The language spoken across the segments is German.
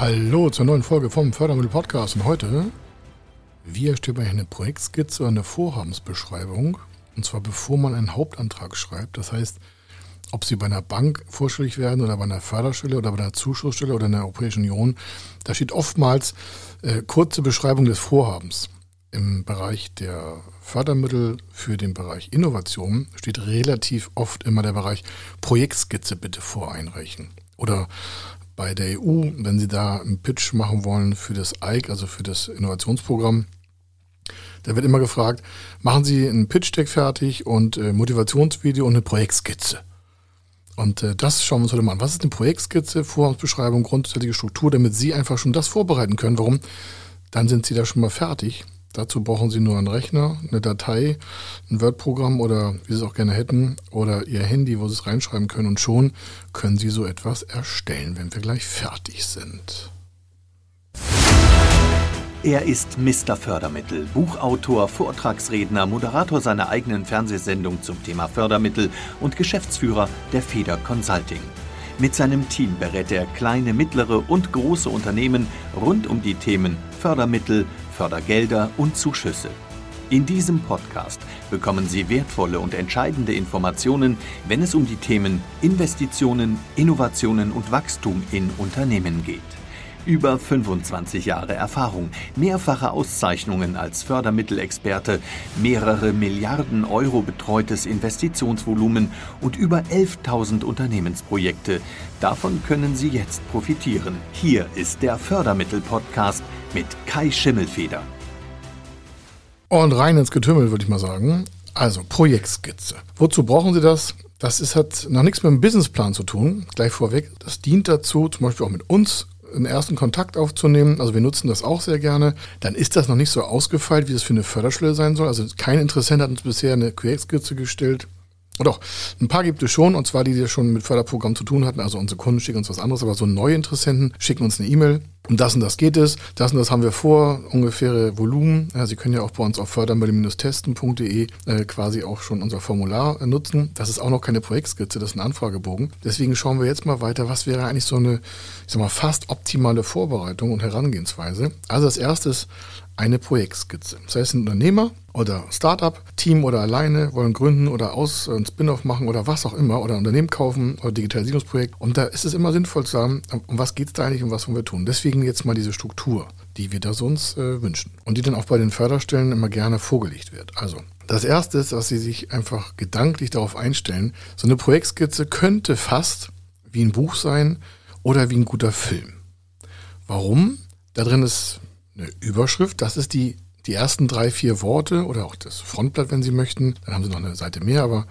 Hallo zur neuen Folge vom Fördermittel Podcast und heute, wie erstellt man eine Projektskizze oder eine Vorhabensbeschreibung und zwar bevor man einen Hauptantrag schreibt. Das heißt, ob Sie bei einer Bank vorstellig werden oder bei einer Förderstelle oder bei einer Zuschussstelle oder in der Europäischen Union, da steht oftmals äh, kurze Beschreibung des Vorhabens. Im Bereich der Fördermittel für den Bereich Innovation steht relativ oft immer der Bereich Projektskizze bitte voreinreichen. Oder bei der EU, wenn Sie da einen Pitch machen wollen für das EIC, also für das Innovationsprogramm, da wird immer gefragt, machen Sie einen Pitch-Deck fertig und äh, Motivationsvideo und eine Projektskizze. Und äh, das schauen wir uns heute mal an. Was ist eine Projektskizze, Vorhabensbeschreibung, grundsätzliche Struktur, damit Sie einfach schon das vorbereiten können. Warum? Dann sind Sie da schon mal fertig Dazu brauchen Sie nur einen Rechner, eine Datei, ein Word-Programm oder wie Sie es auch gerne hätten oder Ihr Handy, wo Sie es reinschreiben können und schon können Sie so etwas erstellen, wenn wir gleich fertig sind. Er ist Mr. Fördermittel, Buchautor, Vortragsredner, Moderator seiner eigenen Fernsehsendung zum Thema Fördermittel und Geschäftsführer der Feder Consulting. Mit seinem Team berät er kleine, mittlere und große Unternehmen rund um die Themen Fördermittel, Fördergelder und Zuschüsse. In diesem Podcast bekommen Sie wertvolle und entscheidende Informationen, wenn es um die Themen Investitionen, Innovationen und Wachstum in Unternehmen geht. Über 25 Jahre Erfahrung, mehrfache Auszeichnungen als Fördermittelexperte, mehrere Milliarden Euro betreutes Investitionsvolumen und über 11.000 Unternehmensprojekte. Davon können Sie jetzt profitieren. Hier ist der Fördermittel-Podcast mit Kai Schimmelfeder. Und rein ins Getümmel, würde ich mal sagen. Also, Projektskizze. Wozu brauchen Sie das? Das ist, hat noch nichts mit dem Businessplan zu tun, gleich vorweg. Das dient dazu, zum Beispiel auch mit uns einen ersten Kontakt aufzunehmen. Also wir nutzen das auch sehr gerne. Dann ist das noch nicht so ausgefeilt, wie das für eine Förderschule sein soll. Also kein Interessent hat uns bisher eine Projektskizze gestellt. Doch, ein paar gibt es schon, und zwar die, die schon mit Förderprogramm zu tun hatten. Also unsere Kunden schicken uns was anderes, aber so neue Interessenten schicken uns eine E-Mail. Um das und das geht es. Das und das haben wir vor, ungefähre Volumen. Ja, Sie können ja auch bei uns auf fördermittel-testen.de äh, quasi auch schon unser Formular äh, nutzen. Das ist auch noch keine Projektskizze, das ist ein Anfragebogen. Deswegen schauen wir jetzt mal weiter, was wäre eigentlich so eine, ich sag mal, fast optimale Vorbereitung und Herangehensweise. Also das erste ist eine Projektskizze. Das heißt, ein Unternehmer oder Startup, Team oder alleine wollen gründen oder aus äh, ein Spin-off machen oder was auch immer oder ein Unternehmen kaufen oder Digitalisierungsprojekt. Und da ist es immer sinnvoll zu sagen, um was geht es da eigentlich und was wollen wir tun. Deswegen jetzt mal diese Struktur, die wir da so uns äh, wünschen und die dann auch bei den Förderstellen immer gerne vorgelegt wird. Also das erste ist, dass Sie sich einfach gedanklich darauf einstellen, so eine Projektskizze könnte fast wie ein Buch sein oder wie ein guter Film. Warum? Da drin ist eine Überschrift. Das ist die, die ersten drei, vier Worte oder auch das Frontblatt, wenn Sie möchten. Dann haben Sie noch eine Seite mehr, aber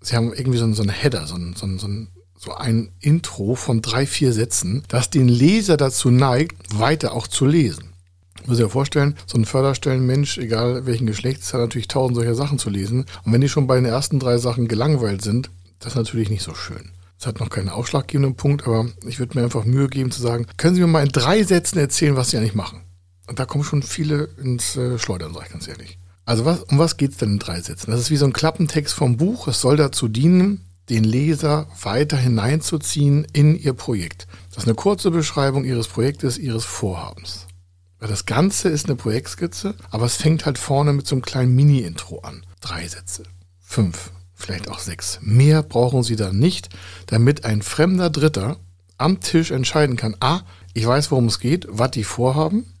Sie haben irgendwie so, einen, so einen Header, so einen, so, einen, so, ein Intro von drei, vier Sätzen, das den Leser dazu neigt, weiter auch zu lesen. Ich muss sich ja vorstellen, so ein Förderstellenmensch, egal welchen Geschlechts, hat natürlich tausend solcher Sachen zu lesen. Und wenn die schon bei den ersten drei Sachen gelangweilt sind, das ist natürlich nicht so schön. Es hat noch keinen ausschlaggebenden Punkt, aber ich würde mir einfach Mühe geben zu sagen, können Sie mir mal in drei Sätzen erzählen, was Sie eigentlich machen? Da kommen schon viele ins äh, Schleudern, sag ich ganz ehrlich. Also was, um was geht's denn in drei Sätzen? Das ist wie so ein Klappentext vom Buch. Es soll dazu dienen, den Leser weiter hineinzuziehen in ihr Projekt. Das ist eine kurze Beschreibung ihres Projektes, ihres Vorhabens. Das Ganze ist eine Projektskizze, aber es fängt halt vorne mit so einem kleinen Mini-Intro an. Drei Sätze, fünf, vielleicht auch sechs. Mehr brauchen Sie da nicht, damit ein fremder Dritter am Tisch entscheiden kann, ah, ich weiß, worum es geht, was die vorhaben,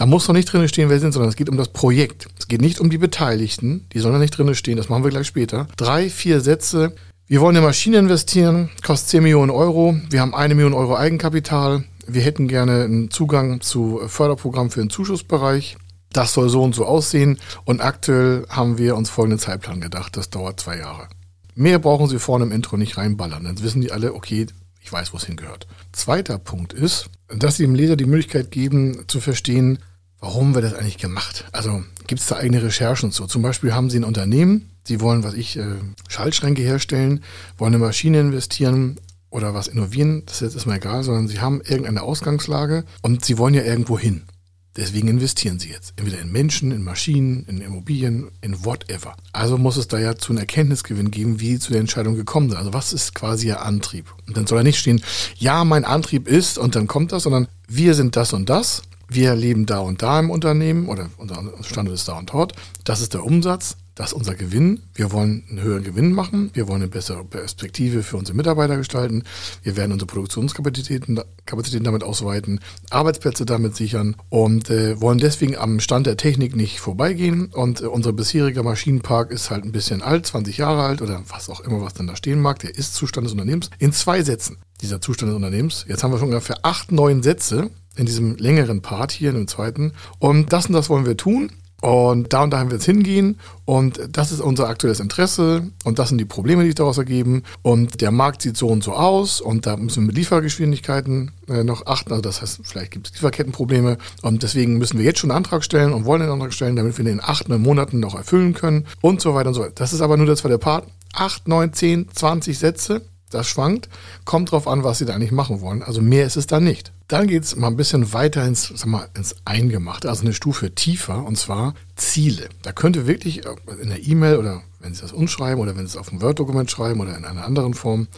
da muss noch nicht drin stehen, wer sind, sondern es geht um das Projekt. Es geht nicht um die Beteiligten, die sollen da nicht drin stehen, das machen wir gleich später. Drei, vier Sätze. Wir wollen in Maschine investieren, kostet 10 Millionen Euro. Wir haben eine Million Euro Eigenkapital. Wir hätten gerne einen Zugang zu Förderprogramm für den Zuschussbereich. Das soll so und so aussehen. Und aktuell haben wir uns folgenden Zeitplan gedacht. Das dauert zwei Jahre. Mehr brauchen Sie vorne im Intro nicht reinballern. Dann wissen die alle, okay, ich weiß, wo es hingehört. Zweiter Punkt ist, dass Sie dem Leser die Möglichkeit geben, zu verstehen, Warum wird das eigentlich gemacht? Also gibt es da eigene Recherchen zu? Zum Beispiel haben Sie ein Unternehmen, Sie wollen, was ich, äh, Schaltschränke herstellen, wollen eine Maschine investieren oder was innovieren, das ist jetzt erstmal egal, sondern Sie haben irgendeine Ausgangslage und Sie wollen ja irgendwo hin. Deswegen investieren sie jetzt. Entweder in Menschen, in Maschinen, in Immobilien, in whatever. Also muss es da ja zu einem Erkenntnisgewinn geben, wie sie zu der Entscheidung gekommen sind. Also was ist quasi ihr Antrieb? Und dann soll er nicht stehen, ja, mein Antrieb ist und dann kommt das, sondern wir sind das und das. Wir leben da und da im Unternehmen oder unser Standort ist da und dort. Das ist der Umsatz. Das ist unser Gewinn. Wir wollen einen höheren Gewinn machen. Wir wollen eine bessere Perspektive für unsere Mitarbeiter gestalten. Wir werden unsere Produktionskapazitäten Kapazitäten damit ausweiten, Arbeitsplätze damit sichern und äh, wollen deswegen am Stand der Technik nicht vorbeigehen. Und äh, unser bisheriger Maschinenpark ist halt ein bisschen alt, 20 Jahre alt oder was auch immer, was dann da stehen mag. Der Ist-Zustand des Unternehmens in zwei Sätzen. Dieser Zustand des Unternehmens. Jetzt haben wir schon ungefähr acht, neun Sätze in diesem längeren Part hier, in dem zweiten. Und das und das wollen wir tun. Und da und da haben wir jetzt hingehen und das ist unser aktuelles Interesse und das sind die Probleme, die sich daraus ergeben und der Markt sieht so und so aus und da müssen wir mit Liefergeschwindigkeiten äh, noch achten, also das heißt, vielleicht gibt es Lieferkettenprobleme und deswegen müssen wir jetzt schon einen Antrag stellen und wollen einen Antrag stellen, damit wir den in acht, neun Monaten noch erfüllen können und so weiter und so weiter. Das ist aber nur das der Part. Acht, neun, zehn, zwanzig Sätze das schwankt, kommt drauf an, was sie da eigentlich machen wollen. Also mehr ist es da nicht. Dann geht es mal ein bisschen weiter ins, sag mal, ins Eingemachte, also eine Stufe tiefer, und zwar Ziele. Da könnte wirklich in der E-Mail oder wenn Sie das umschreiben oder wenn Sie es auf ein Word-Dokument schreiben oder in einer anderen Form,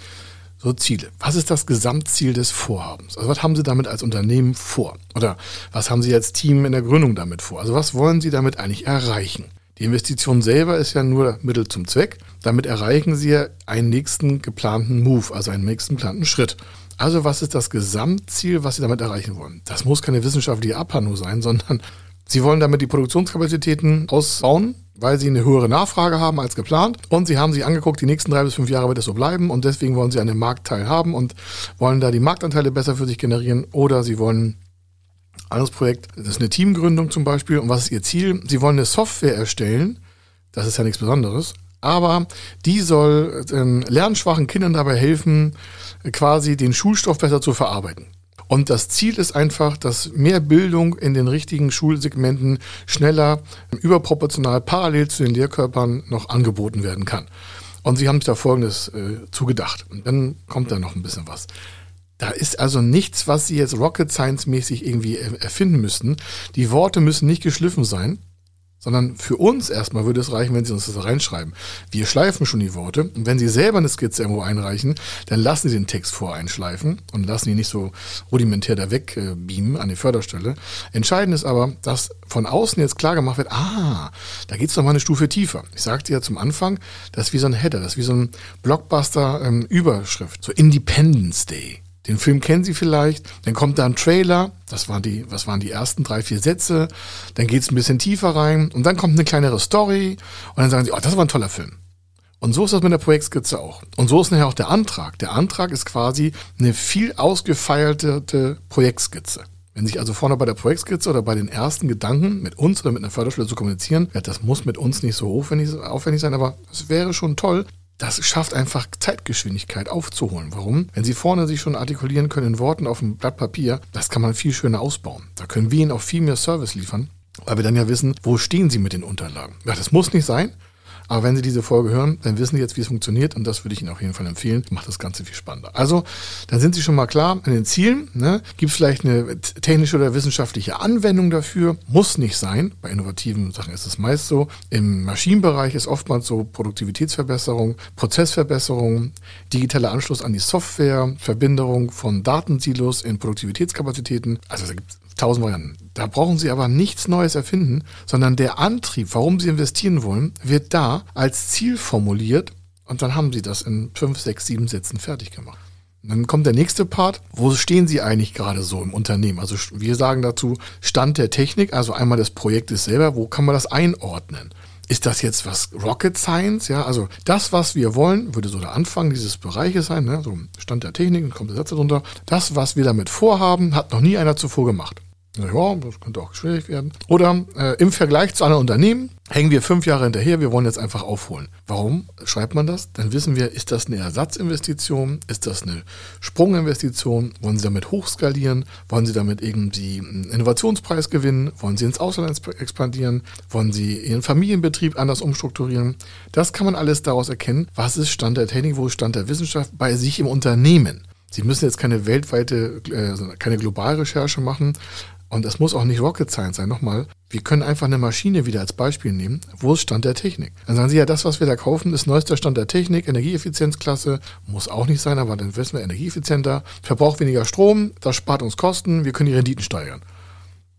so Ziele. Was ist das Gesamtziel des Vorhabens? Also was haben Sie damit als Unternehmen vor? Oder was haben Sie als Team in der Gründung damit vor? Also was wollen Sie damit eigentlich erreichen? Die Investition selber ist ja nur Mittel zum Zweck. Damit erreichen Sie einen nächsten geplanten Move, also einen nächsten geplanten Schritt. Also was ist das Gesamtziel, was Sie damit erreichen wollen? Das muss keine wissenschaftliche Abhandlung sein, sondern Sie wollen damit die Produktionskapazitäten ausbauen, weil Sie eine höhere Nachfrage haben als geplant. Und Sie haben sich angeguckt, die nächsten drei bis fünf Jahre wird es so bleiben und deswegen wollen Sie an dem Marktteil haben und wollen da die Marktanteile besser für sich generieren oder Sie wollen anderes Projekt, das ist eine Teamgründung zum Beispiel. Und was ist Ihr Ziel? Sie wollen eine Software erstellen. Das ist ja nichts Besonderes. Aber die soll ähm, lernschwachen Kindern dabei helfen, quasi den Schulstoff besser zu verarbeiten. Und das Ziel ist einfach, dass mehr Bildung in den richtigen Schulsegmenten schneller, überproportional parallel zu den Lehrkörpern noch angeboten werden kann. Und sie haben sich da Folgendes äh, zugedacht. Und dann kommt da noch ein bisschen was. Da ist also nichts, was Sie jetzt Rocket Science mäßig irgendwie erfinden müssten. Die Worte müssen nicht geschliffen sein, sondern für uns erstmal würde es reichen, wenn Sie uns das reinschreiben. Wir schleifen schon die Worte und wenn Sie selber eine Skizze irgendwo einreichen, dann lassen Sie den Text voreinschleifen und lassen ihn nicht so rudimentär da wegbeamen an die Förderstelle. Entscheidend ist aber, dass von außen jetzt klar gemacht wird, ah, da geht es noch mal eine Stufe tiefer. Ich sagte ja zum Anfang, das ist wie so ein Header, das ist wie so ein Blockbuster-Überschrift, ähm, so Independence Day. Den Film kennen Sie vielleicht. Dann kommt da ein Trailer. Das waren die, was waren die ersten drei, vier Sätze. Dann geht es ein bisschen tiefer rein. Und dann kommt eine kleinere Story. Und dann sagen Sie, oh, das war ein toller Film. Und so ist das mit der Projektskizze auch. Und so ist nachher auch der Antrag. Der Antrag ist quasi eine viel ausgefeilte Projektskizze. Wenn sich also vorne bei der Projektskizze oder bei den ersten Gedanken mit uns oder mit einer Förderschule zu kommunizieren, ja, das muss mit uns nicht so aufwendig sein, aber es wäre schon toll, das schafft einfach Zeitgeschwindigkeit aufzuholen. Warum? Wenn Sie vorne sich schon artikulieren können in Worten auf dem Blatt Papier, das kann man viel schöner ausbauen. Da können wir Ihnen auch viel mehr Service liefern, weil wir dann ja wissen, wo stehen Sie mit den Unterlagen. Ja, das muss nicht sein. Aber wenn Sie diese Folge hören, dann wissen Sie jetzt, wie es funktioniert und das würde ich Ihnen auf jeden Fall empfehlen. Macht das Ganze viel spannender. Also, dann sind Sie schon mal klar in den Zielen. Ne? Gibt es vielleicht eine technische oder wissenschaftliche Anwendung dafür? Muss nicht sein. Bei innovativen Sachen ist es meist so. Im Maschinenbereich ist oftmals so Produktivitätsverbesserung, Prozessverbesserung, digitaler Anschluss an die Software, Verbinderung von Datensilos in Produktivitätskapazitäten. Also da gibt es tausend Varianten. Da brauchen Sie aber nichts Neues erfinden, sondern der Antrieb, warum Sie investieren wollen, wird da als Ziel formuliert und dann haben Sie das in fünf, sechs, sieben Sätzen fertig gemacht. Dann kommt der nächste Part. Wo stehen Sie eigentlich gerade so im Unternehmen? Also wir sagen dazu Stand der Technik, also einmal des Projektes selber. Wo kann man das einordnen? Ist das jetzt was Rocket Science? Ja, also das, was wir wollen, würde so der Anfang dieses Bereiches sein, ne? so Stand der Technik, kommt der Satz darunter. Das, was wir damit vorhaben, hat noch nie einer zuvor gemacht. Ja, das könnte auch schwierig werden. Oder äh, im Vergleich zu anderen Unternehmen hängen wir fünf Jahre hinterher, wir wollen jetzt einfach aufholen. Warum schreibt man das? Dann wissen wir, ist das eine Ersatzinvestition? Ist das eine Sprunginvestition? Wollen Sie damit hochskalieren? Wollen Sie damit irgendwie einen Innovationspreis gewinnen? Wollen Sie ins Ausland expandieren? Wollen Sie Ihren Familienbetrieb anders umstrukturieren? Das kann man alles daraus erkennen. Was ist Stand der Technik? Wo ist Stand der Wissenschaft bei sich im Unternehmen? Sie müssen jetzt keine weltweite, äh, keine Globalrecherche machen, Und es muss auch nicht Rocket Science sein. Nochmal, wir können einfach eine Maschine wieder als Beispiel nehmen. Wo ist Stand der Technik? Dann sagen Sie ja, das, was wir da kaufen, ist neuester Stand der Technik, Energieeffizienzklasse. Muss auch nicht sein, aber dann wissen wir energieeffizienter, verbraucht weniger Strom, das spart uns Kosten, wir können die Renditen steigern.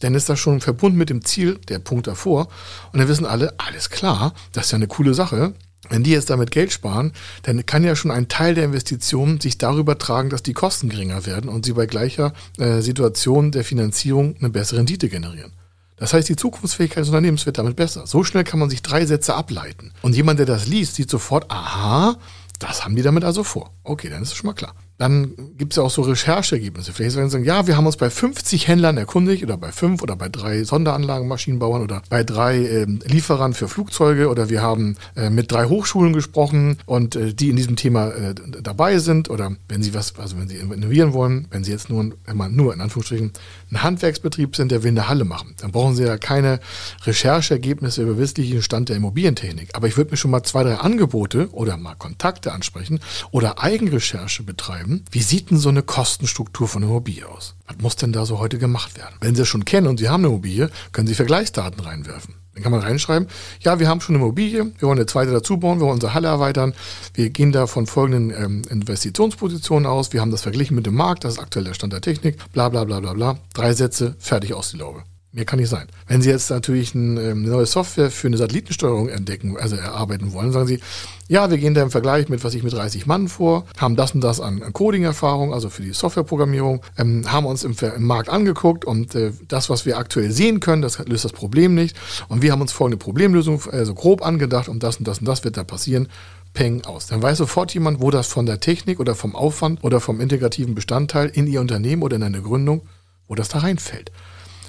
Dann ist das schon verbunden mit dem Ziel, der Punkt davor. Und dann wissen alle, alles klar, das ist ja eine coole Sache. Wenn die jetzt damit Geld sparen, dann kann ja schon ein Teil der Investitionen sich darüber tragen, dass die Kosten geringer werden und sie bei gleicher äh, Situation der Finanzierung eine bessere Rendite generieren. Das heißt, die Zukunftsfähigkeit des Unternehmens wird damit besser. So schnell kann man sich drei Sätze ableiten. Und jemand, der das liest, sieht sofort, aha, das haben die damit also vor. Okay, dann ist es schon mal klar. Dann gibt es ja auch so Rechercheergebnisse. Vielleicht werden sie sagen, ja, wir haben uns bei 50 Händlern erkundigt oder bei fünf oder bei drei Sonderanlagenmaschinenbauern oder bei drei äh, Lieferern für Flugzeuge oder wir haben äh, mit drei Hochschulen gesprochen und äh, die in diesem Thema äh, dabei sind oder wenn sie was, also wenn sie innovieren wollen, wenn sie jetzt nur, wenn man nur in Anführungsstrichen ein Handwerksbetrieb sind, der will eine Halle machen, dann brauchen sie ja keine Rechercheergebnisse über wissentlichen Stand der Immobilientechnik. Aber ich würde mir schon mal zwei, drei Angebote oder mal Kontakte ansprechen oder Eigenrecherche betreiben schreiben, wie sieht denn so eine Kostenstruktur von Immobilie aus? Was muss denn da so heute gemacht werden? Wenn Sie es schon kennen und Sie haben eine Immobilie, können Sie Vergleichsdaten reinwerfen. Dann kann man reinschreiben, ja, wir haben schon eine Immobilie, wir wollen eine zweite dazu bauen, wir wollen unsere Halle erweitern, wir gehen da von folgenden ähm, Investitionspositionen aus, wir haben das verglichen mit dem Markt, das ist aktuell der Stand der Technik, bla bla bla bla bla. Drei Sätze, fertig aus die Laube. Mehr kann nicht sein. Wenn Sie jetzt natürlich ähm, eine neue Software für eine Satellitensteuerung entdecken, also erarbeiten wollen, sagen Sie, ja, wir gehen da im Vergleich mit, was ich mit 30 Mann vor, haben das und das an Coding-Erfahrung, also für die Softwareprogrammierung, ähm, haben uns im, im, Markt angeguckt und äh, das, was wir aktuell sehen können, das löst das Problem nicht. Und wir haben uns folgende Problemlösung also grob angedacht und das und das und das wird da passieren. Peng aus. Dann weiß sofort jemand, wo das von der Technik oder vom Aufwand oder vom integrativen Bestandteil in Ihr Unternehmen oder in eine Gründung, wo das da reinfällt.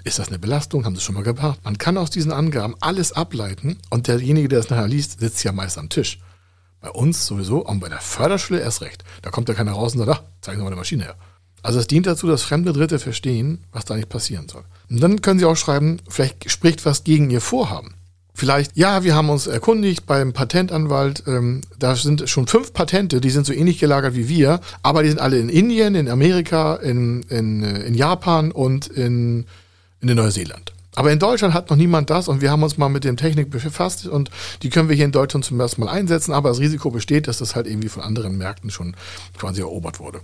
Ist das eine Belastung? Haben Sie schon mal gebracht? Man kann aus diesen Angaben alles ableiten und derjenige, der es nachher liest, sitzt ja meist am Tisch. Bei uns sowieso und bei der Förderschule erst recht. Da kommt ja keiner raus und sagt, ach, zeigen Sie mal eine Maschine her. Also es dient dazu, dass fremde Dritte verstehen, was da nicht passieren soll. Und dann können Sie auch schreiben, vielleicht spricht was gegen Ihr Vorhaben. Vielleicht, ja, wir haben uns erkundigt beim Patentanwalt, ähm, da sind schon fünf Patente, die sind so ähnlich gelagert wie wir, aber die sind alle in Indien, in Amerika, in, in, äh, in Japan und in in Neuseeland. Aber in Deutschland hat noch niemand das und wir haben uns mal mit dem Technik befasst und die können wir hier in Deutschland zum ersten Mal einsetzen, aber das Risiko besteht, dass das halt irgendwie von anderen Märkten schon quasi erobert wurde.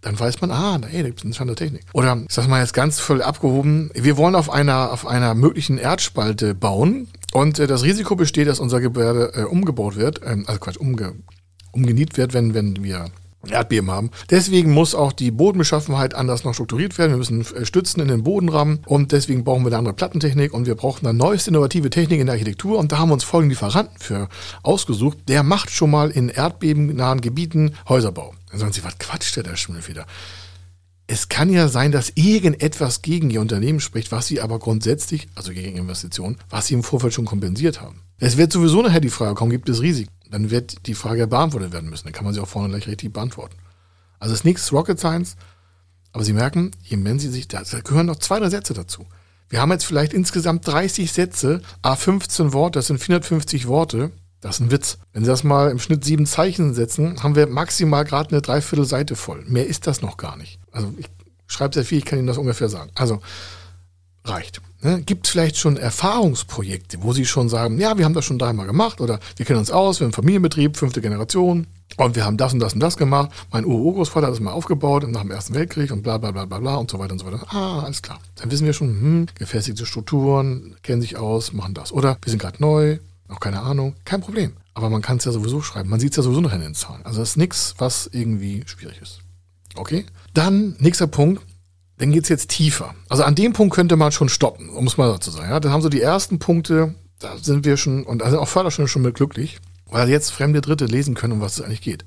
Dann weiß man, ah, ey, da gibt es eine Stand Technik. Oder ich sag mal jetzt ganz voll abgehoben, wir wollen auf einer, auf einer möglichen Erdspalte bauen und äh, das Risiko besteht, dass unser Gebäude äh, umgebaut wird, äh, also Quatsch, umge, umgeniet wird, wenn, wenn wir Erdbeben haben. Deswegen muss auch die Bodenbeschaffenheit anders noch strukturiert werden. Wir müssen äh, Stützen in den Bodenrahmen und deswegen brauchen wir eine andere Plattentechnik und wir brauchen eine neueste innovative Technik in der Architektur und da haben wir uns folgenden Lieferanten für ausgesucht. Der macht schon mal in erdbebennahen Gebieten Häuserbau. Dann sagen Sie, was quatscht der da schon wieder? Es kann ja sein, dass irgendetwas gegen Ihr Unternehmen spricht, was Sie aber grundsätzlich, also gegen Investitionen, was Sie im Vorfeld schon kompensiert haben. Es wird sowieso nachher die Frage kommen, gibt es Risiken? dann wird die Frage beantwortet werden müssen. Dann kann man sie auch vorne gleich richtig beantworten. Also es ist nichts Rocket Science, aber Sie merken, je mehr Sie sich, da gehören noch zwei, drei Sätze dazu. Wir haben jetzt vielleicht insgesamt 30 Sätze, A15 Worte, das sind 450 Worte. Das ist ein Witz. Wenn Sie das mal im Schnitt sieben Zeichen setzen, haben wir maximal gerade eine Dreiviertelseite voll. Mehr ist das noch gar nicht. Also ich schreibe sehr viel, ich kann Ihnen das ungefähr sagen. Also reicht. Ne? Gibt es vielleicht schon Erfahrungsprojekte, wo Sie schon sagen, ja, wir haben das schon dreimal gemacht oder wir kennen uns aus, wir haben einen Familienbetrieb, fünfte Generation und wir haben das und das und das gemacht. Mein Urgroßvater hat das mal aufgebaut nach dem Ersten Weltkrieg und bla bla bla bla bla und so weiter und so weiter. Ah, alles klar. Dann wissen wir schon, hm, gefestigte Strukturen, kennen sich aus, machen das. Oder wir sind gerade neu, noch keine Ahnung, kein Problem. Aber man kann es ja sowieso schreiben. Man sieht es ja sowieso noch in den Zahlen. Also das ist nichts, was irgendwie schwierig ist. Okay? Dann, nächster Punkt, dann geht es jetzt tiefer. Also an dem Punkt könnte man schon stoppen, um es mal so zu sagen. Ja, dann haben so die ersten Punkte, da sind wir schon, und also auch Förderschule schon mit glücklich, weil jetzt fremde Dritte lesen können, um was es eigentlich geht.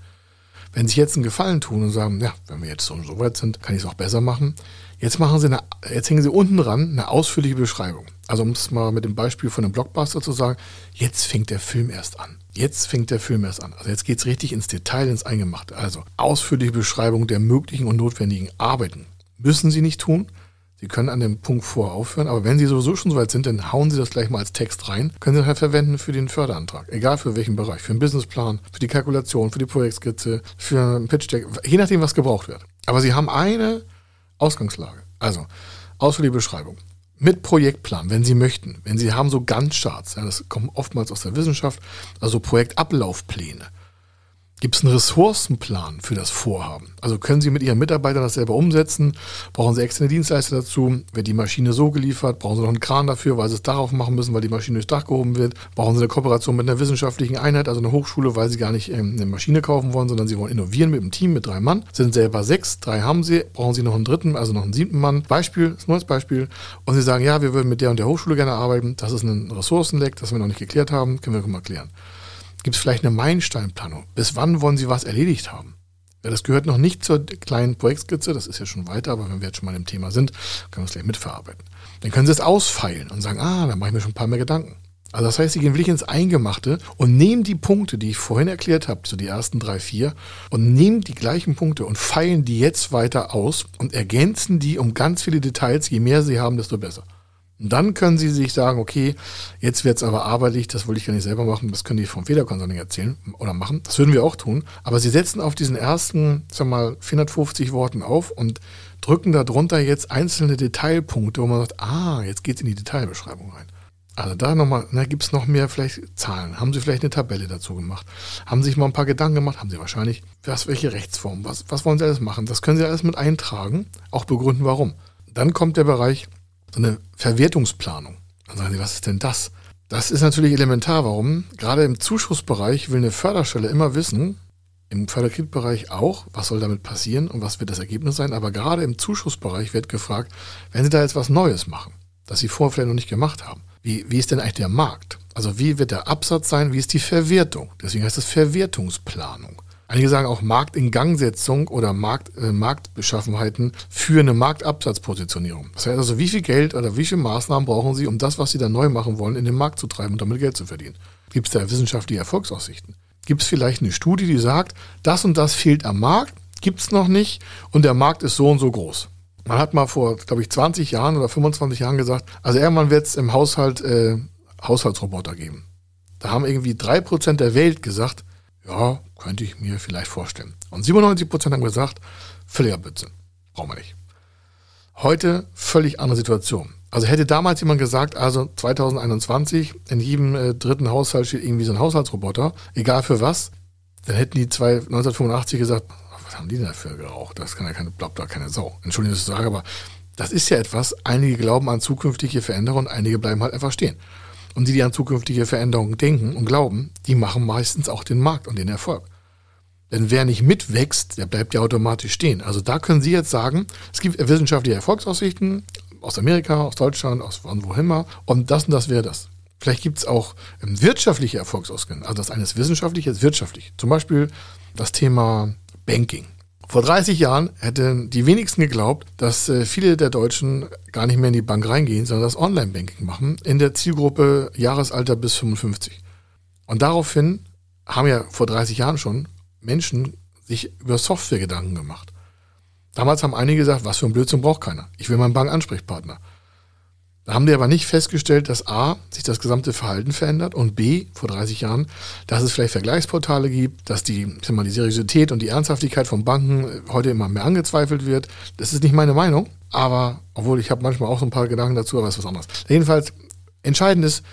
Wenn sich jetzt einen Gefallen tun und sagen, ja, wenn wir jetzt so, so weit sind, kann ich es auch besser machen. Jetzt machen sie eine, jetzt hängen sie unten dran eine ausführliche Beschreibung. Also um es mal mit dem Beispiel von einem Blockbuster zu sagen, jetzt fängt der Film erst an. Jetzt fängt der Film erst an. Also jetzt geht es richtig ins Detail, ins Eingemachte. Also ausführliche Beschreibung der möglichen und notwendigen Arbeiten. Müssen Sie nicht tun. Sie können an dem Punkt vor aufhören, aber wenn Sie sowieso schon so weit sind, dann hauen Sie das gleich mal als Text rein. Können Sie nachher verwenden für den Förderantrag. Egal für welchen Bereich. Für einen Businessplan, für die Kalkulation, für die Projektskizze, für einen Pitch Deck, je nachdem, was gebraucht wird. Aber Sie haben eine Ausgangslage. Also, ausführliche Beschreibung. mit Projektplan, wenn Sie möchten, wenn Sie haben so Gantt-Charts, ja, das kommt oftmals aus der Wissenschaft, also Projektablaufpläne. Gibt es einen Ressourcenplan für das Vorhaben? Also können Sie mit Ihren Mitarbeitern das selber umsetzen? Brauchen Sie externe Dienstleister dazu? Wird die Maschine so geliefert? Brauchen Sie noch einen Kran dafür, weil Sie es darauf machen müssen, weil die Maschine durchs Dach gehoben wird? Brauchen Sie eine Kooperation mit einer wissenschaftlichen Einheit, also einer Hochschule, weil Sie gar nicht ähm, eine Maschine kaufen wollen, sondern Sie wollen innovieren mit einem Team mit drei Mann? Sind selber sechs, drei haben Sie, brauchen Sie noch einen dritten, also noch einen siebten Mann? Beispiel, ist nur als Beispiel. Und Sie sagen, ja, wir würden mit der und der Hochschule gerne arbeiten. Das ist ein Ressourcenleck, das wir noch nicht geklärt haben, können wir mal klären. Gibt es vielleicht eine Meilensteinplanung? Bis wann wollen Sie was erledigt haben? Ja, das gehört noch nicht zur kleinen Projektskizze, das ist ja schon weiter, aber wenn wir jetzt schon mal im Thema sind, können wir es gleich mitverarbeiten. Dann können Sie es ausfeilen und sagen, ah, da mache ich mir schon ein paar mehr Gedanken. Also das heißt, Sie gehen wirklich ins Eingemachte und nehmen die Punkte, die ich vorhin erklärt habe, so die ersten drei, vier, und nehmen die gleichen Punkte und feilen die jetzt weiter aus und ergänzen die um ganz viele Details. Je mehr Sie haben, desto besser. Und dann können Sie sich sagen, okay, jetzt wird es aber arbeitlich, das wollte ich gar nicht selber machen, das können die vom Federconsulting erzählen oder machen. Das würden wir auch tun. Aber Sie setzen auf diesen ersten, sag mal, 450 Worten auf und drücken darunter jetzt einzelne Detailpunkte, wo man sagt, ah, jetzt geht es in die Detailbeschreibung rein. Also da nochmal, da gibt es noch mehr vielleicht Zahlen. Haben Sie vielleicht eine Tabelle dazu gemacht? Haben Sie sich mal ein paar Gedanken gemacht? Haben Sie wahrscheinlich, was, welche Rechtsform? Was, was wollen Sie alles machen? Das können Sie alles mit eintragen, auch begründen, warum. Dann kommt der Bereich so eine Verwertungsplanung. Dann sagen Sie, was ist denn das? Das ist natürlich elementar. Warum? Gerade im Zuschussbereich will eine Förderstelle immer wissen, im Förderkreditbereich auch, was soll damit passieren und was wird das Ergebnis sein. Aber gerade im Zuschussbereich wird gefragt, wenn Sie da jetzt was Neues machen, das Sie vorher vielleicht noch nicht gemacht haben, wie, wie ist denn eigentlich der Markt? Also wie wird der Absatz sein? Wie ist die Verwertung? Deswegen heißt es Verwertungsplanung. Einige sagen auch Marktingangsetzung oder Markt, äh, Marktbeschaffenheiten für eine Marktabsatzpositionierung. Das heißt also, wie viel Geld oder wie viele Maßnahmen brauchen Sie, um das, was Sie da neu machen wollen, in den Markt zu treiben und damit Geld zu verdienen? Gibt es da wissenschaftliche Erfolgsaussichten? Gibt es vielleicht eine Studie, die sagt, das und das fehlt am Markt, gibt es noch nicht und der Markt ist so und so groß? Man hat mal vor, glaube ich, 20 Jahren oder 25 Jahren gesagt, also irgendwann wird es im Haushalt äh, Haushaltsroboter geben. Da haben irgendwie drei Prozent der Welt gesagt, ja, könnte ich mir vielleicht vorstellen. Und 97 Prozent haben gesagt, völliger Blödsinn. Brauchen wir nicht. Heute völlig andere Situation. Also hätte damals jemand gesagt, also 2021 in jedem äh, dritten Haushalt steht irgendwie so ein Haushaltsroboter, egal für was, dann hätten die zwei 1985 gesagt, was haben die denn dafür geraucht? Das kann ja keine, glaubt da keine Sau. Entschuldigung, dass ich sage, aber das ist ja etwas, einige glauben an zukünftige Veränderungen, einige bleiben halt einfach stehen. Und die, die an zukünftige Veränderungen denken und glauben, die machen meistens auch den Markt und den Erfolg. Denn wer nicht mitwächst, der bleibt ja automatisch stehen. Also da können Sie jetzt sagen, es gibt wissenschaftliche Erfolgsaussichten aus Amerika, aus Deutschland, aus wohin immer. Und das und das wäre das. Vielleicht gibt es auch ähm, wirtschaftliche Erfolgsaussichten. Also das eine ist wissenschaftlich, jetzt wirtschaftlich. Zum Beispiel das Thema Banking. Vor 30 Jahren hätten die wenigsten geglaubt, dass äh, viele der Deutschen gar nicht mehr in die Bank reingehen, sondern das Online-Banking machen in der Zielgruppe Jahresalter bis 55. Und daraufhin haben ja vor 30 Jahren schon Menschen sich über Software Gedanken gemacht. Damals haben einige gesagt, was für ein Blödsinn braucht keiner. Ich will meinen Bankansprechpartner. Da haben die aber nicht festgestellt, dass A, sich das gesamte Verhalten verändert und B, vor 30 Jahren, dass es vielleicht Vergleichsportale gibt, dass die, ich sag mal, die Seriosität und die Ernsthaftigkeit von Banken heute immer mehr angezweifelt wird. Das ist nicht meine Meinung, aber, obwohl ich habe manchmal auch so ein paar Gedanken dazu, aber es ist was anderes. Jedenfalls, entscheidend ist,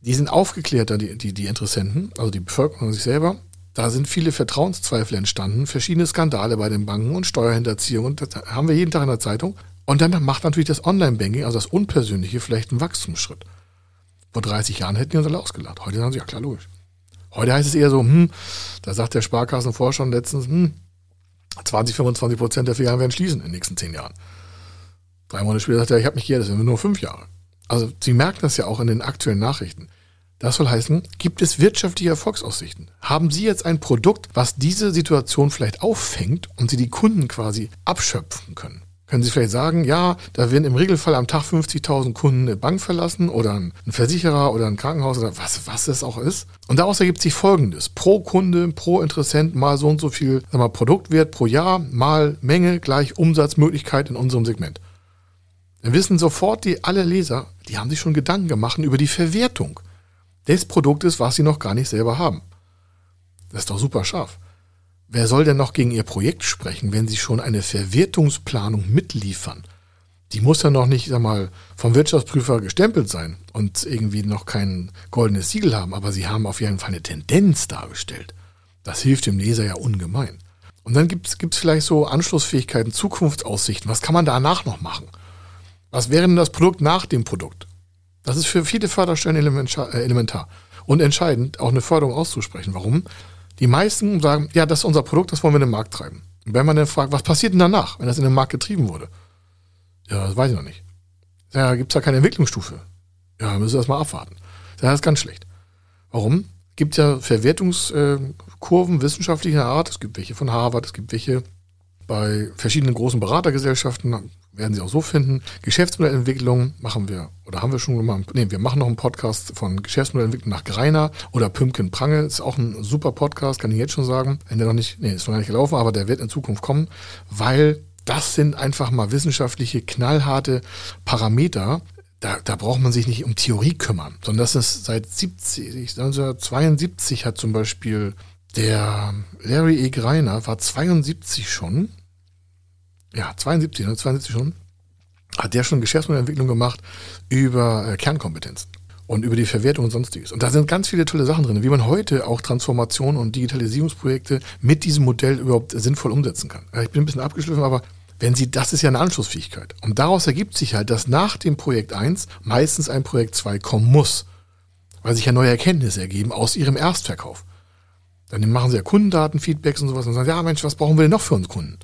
die sind aufgeklärter, die, die, die Interessenten, also die Bevölkerung sich selber. Da sind viele Vertrauenszweifel entstanden, verschiedene Skandale bei den Banken und Steuerhinterziehung. Und das haben wir jeden Tag in der Zeitung. Und dann macht natürlich das Online-Banking, also das Unpersönliche, vielleicht einen Wachstumsschritt. Vor 30 Jahren hätten die uns alle ausgelacht. Heute sagen sie, ja klar, logisch. Heute heißt es eher so, hm, da sagt der Sparkassenforscher letztens, hm, 20, 25 Prozent der Filialen werden schließen in den nächsten zehn Jahren. Drei Monate später sagt er, ich habe mich geirrt, das sind nur fünf Jahre. Also Sie merken das ja auch in den aktuellen Nachrichten. Das soll heißen, gibt es wirtschaftliche Erfolgsaussichten? Haben Sie jetzt ein Produkt, was diese Situation vielleicht auffängt und Sie die Kunden quasi abschöpfen können? Können Sie vielleicht sagen, ja, da werden im Regelfall am Tag 50.000 Kunden eine Bank verlassen oder ein Versicherer oder ein Krankenhaus oder was, was es auch ist. Und daraus ergibt sich Folgendes. Pro Kunde, pro Interessent mal so und so viel wir, Produktwert pro Jahr mal Menge gleich Umsatzmöglichkeit in unserem Segment. Dann wissen sofort die alle Leser, die haben sich schon Gedanken gemacht über die Verwertung des Produktes, was sie noch gar nicht selber haben. Das ist doch super scharf. Wer soll denn noch gegen Ihr Projekt sprechen, wenn Sie schon eine Verwertungsplanung mitliefern? Die muss ja noch nicht, sag mal, vom Wirtschaftsprüfer gestempelt sein und irgendwie noch kein goldenes Siegel haben, aber sie haben auf jeden Fall eine Tendenz dargestellt. Das hilft dem Leser ja ungemein. Und dann gibt es vielleicht so Anschlussfähigkeiten, Zukunftsaussichten. Was kann man danach noch machen? Was wäre denn das Produkt nach dem Produkt? Das ist für viele Förderstellen äh, elementar und entscheidend, auch eine Förderung auszusprechen. Warum? Die meisten sagen, ja, das ist unser Produkt, das wollen wir in den Markt treiben. Und wenn man dann fragt, was passiert denn danach, wenn das in den Markt getrieben wurde? Ja, das weiß ich noch nicht. Ja, gibt es da keine Entwicklungsstufe? Ja, müssen wir erstmal abwarten. Das ist ganz schlecht. Warum? Gibt ja Verwertungskurven wissenschaftlicher Art. Es gibt welche von Harvard, es gibt welche bei verschiedenen großen Beratergesellschaften, werden Sie auch so finden. Geschäftsmodellentwicklung machen wir, oder haben wir schon gemacht, nee, wir machen noch einen Podcast von Geschäftsmodellentwicklung nach Greiner oder Pümken Prange. Ist auch ein super Podcast, kann ich jetzt schon sagen. Wenn der noch nicht, nee, ist noch gar nicht gelaufen, aber der wird in Zukunft kommen, weil das sind einfach mal wissenschaftliche, knallharte Parameter. Da, da braucht man sich nicht um Theorie kümmern, sondern das ist seit 70, 1972 hat zum Beispiel der Larry E. Greiner, war 72 schon, ja, 72, 72 schon, hat der schon Geschäftsmodellentwicklung gemacht über äh, Kernkompetenzen und über die Verwertung und sonstiges. Und da sind ganz viele tolle Sachen drin, wie man heute auch Transformation und Digitalisierungsprojekte mit diesem Modell überhaupt sinnvoll umsetzen kann. Ich bin ein bisschen abgeschliffen, aber wenn Sie, das ist ja eine Anschlussfähigkeit. Und daraus ergibt sich halt, dass nach dem Projekt 1 meistens ein Projekt 2 kommen muss, weil sich ja neue Erkenntnisse ergeben aus Ihrem Erstverkauf. Dann machen Sie ja Kundendatenfeedbacks und sowas und sagen, ja Mensch, was brauchen wir denn noch für uns Kunden?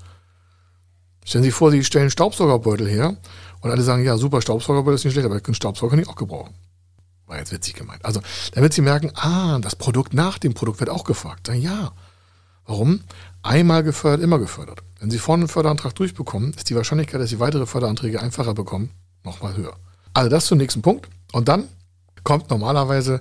Stellen Sie sich vor, Sie stellen Staubsaugerbeutel her und alle sagen, ja, super, Staubsaugerbeutel ist nicht schlecht, aber einen Staubsauger kann ich auch gebrauchen. War jetzt witzig gemeint. Also, damit Sie merken, ah, das Produkt nach dem Produkt wird auch gefragt. Dann ja. Warum? Einmal gefördert, immer gefördert. Wenn Sie vorne einen Förderantrag durchbekommen, ist die Wahrscheinlichkeit, dass Sie weitere Förderanträge einfacher bekommen, nochmal höher. Also das zum nächsten Punkt. Und dann kommt normalerweise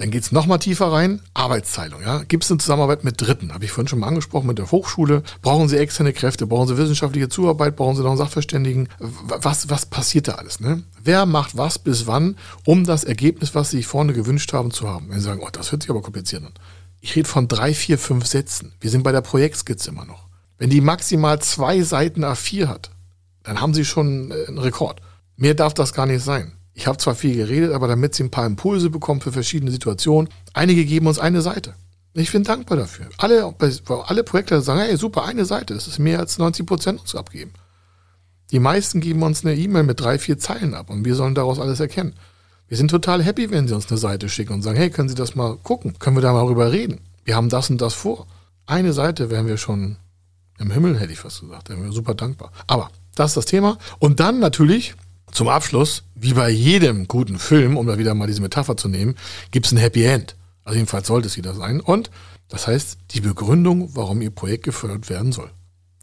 dann geht es nochmal tiefer rein. Arbeitsteilung. Ja? Gibt es eine Zusammenarbeit mit Dritten? Habe ich vorhin schon mal angesprochen mit der Hochschule. Brauchen Sie externe Kräfte? Brauchen Sie wissenschaftliche Zuarbeit? Brauchen Sie noch einen Sachverständigen? Was, was passiert da alles? Ne? Wer macht was bis wann, um das Ergebnis, was Sie sich vorne gewünscht haben, zu haben? Wenn Sie sagen, oh, das hört sich aber kompliziert an. Ich rede von drei, vier, fünf Sätzen. Wir sind bei der Projektskizze immer noch. Wenn die maximal zwei Seiten A4 hat, dann haben Sie schon äh, einen Rekord. Mehr darf das gar nicht sein. Ich habe zwar viel geredet, aber damit sie ein paar Impulse bekommen für verschiedene Situationen. Einige geben uns eine Seite. Ich bin dankbar dafür. Alle, alle Projekte sagen, hey, super, eine Seite, das ist mehr als 90 Prozent uns abgeben. Die meisten geben uns eine E-Mail mit drei, vier Zeilen ab und wir sollen daraus alles erkennen. Wir sind total happy, wenn sie uns eine Seite schicken und sagen, hey, können Sie das mal gucken? Können wir da mal drüber reden? Wir haben das und das vor. Eine Seite wären wir schon im Himmel, hätte ich fast gesagt. Da wären wir super dankbar. Aber das ist das Thema. Und dann natürlich zum Abschluss, wie bei jedem guten Film, um da wieder mal diese Metapher zu nehmen, gibt es ein Happy End. Also jedenfalls sollte es wieder sein. Und das heißt, die Begründung, warum Ihr Projekt gefördert werden soll.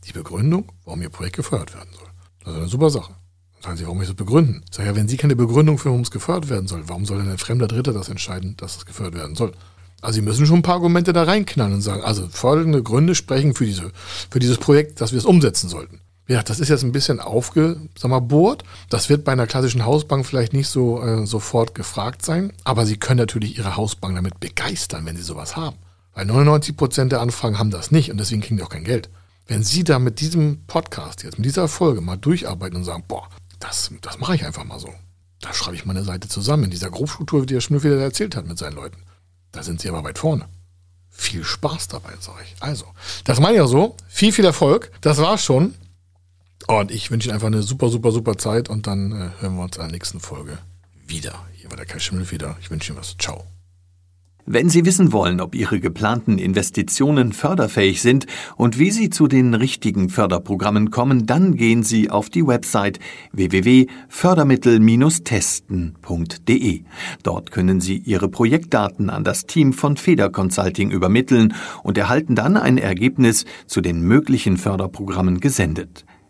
Die Begründung, warum Ihr Projekt gefördert werden soll. Das ist eine super Sache. Dann sagen Sie, warum ich das begründen? Ich sage ja, wenn Sie keine Begründung für, warum es gefördert werden soll, warum soll denn ein fremder Dritter das entscheiden, dass es gefördert werden soll? Also Sie müssen schon ein paar Argumente da reinknallen und sagen, also folgende Gründe sprechen für, diese, für dieses Projekt, dass wir es umsetzen sollten. Ja, das ist jetzt ein bisschen aufgebohrt. Das wird bei einer klassischen Hausbank vielleicht nicht so äh, sofort gefragt sein, aber Sie können natürlich Ihre Hausbank damit begeistern, wenn Sie sowas haben. Weil 99 Prozent der Anfragen haben das nicht und deswegen kriegen die auch kein Geld. Wenn Sie da mit diesem Podcast jetzt, mit dieser Folge mal durcharbeiten und sagen, boah, das, das mache ich einfach mal so. Da schreibe ich meine Seite zusammen in dieser Grobstruktur, die der Schnüffel erzählt hat mit seinen Leuten. Da sind Sie aber weit vorne. Viel Spaß dabei, sage ich. Also, das meine ich auch so. Viel, viel Erfolg. Das war's schon. Und ich wünsche Ihnen einfach eine super, super, super Zeit und dann äh, hören wir uns in der nächsten Folge wieder. Hier war der Kai Schimmel wieder. Ich wünsche Ihnen was. Ciao. Wenn Sie wissen wollen, ob Ihre geplanten Investitionen förderfähig sind und wie Sie zu den richtigen Förderprogrammen kommen, dann gehen Sie auf die Website www.fördermittel-testen.de. Dort können Sie Ihre Projektdaten an das Team von Feder Consulting übermitteln und erhalten dann ein Ergebnis zu den möglichen Förderprogrammen gesendet.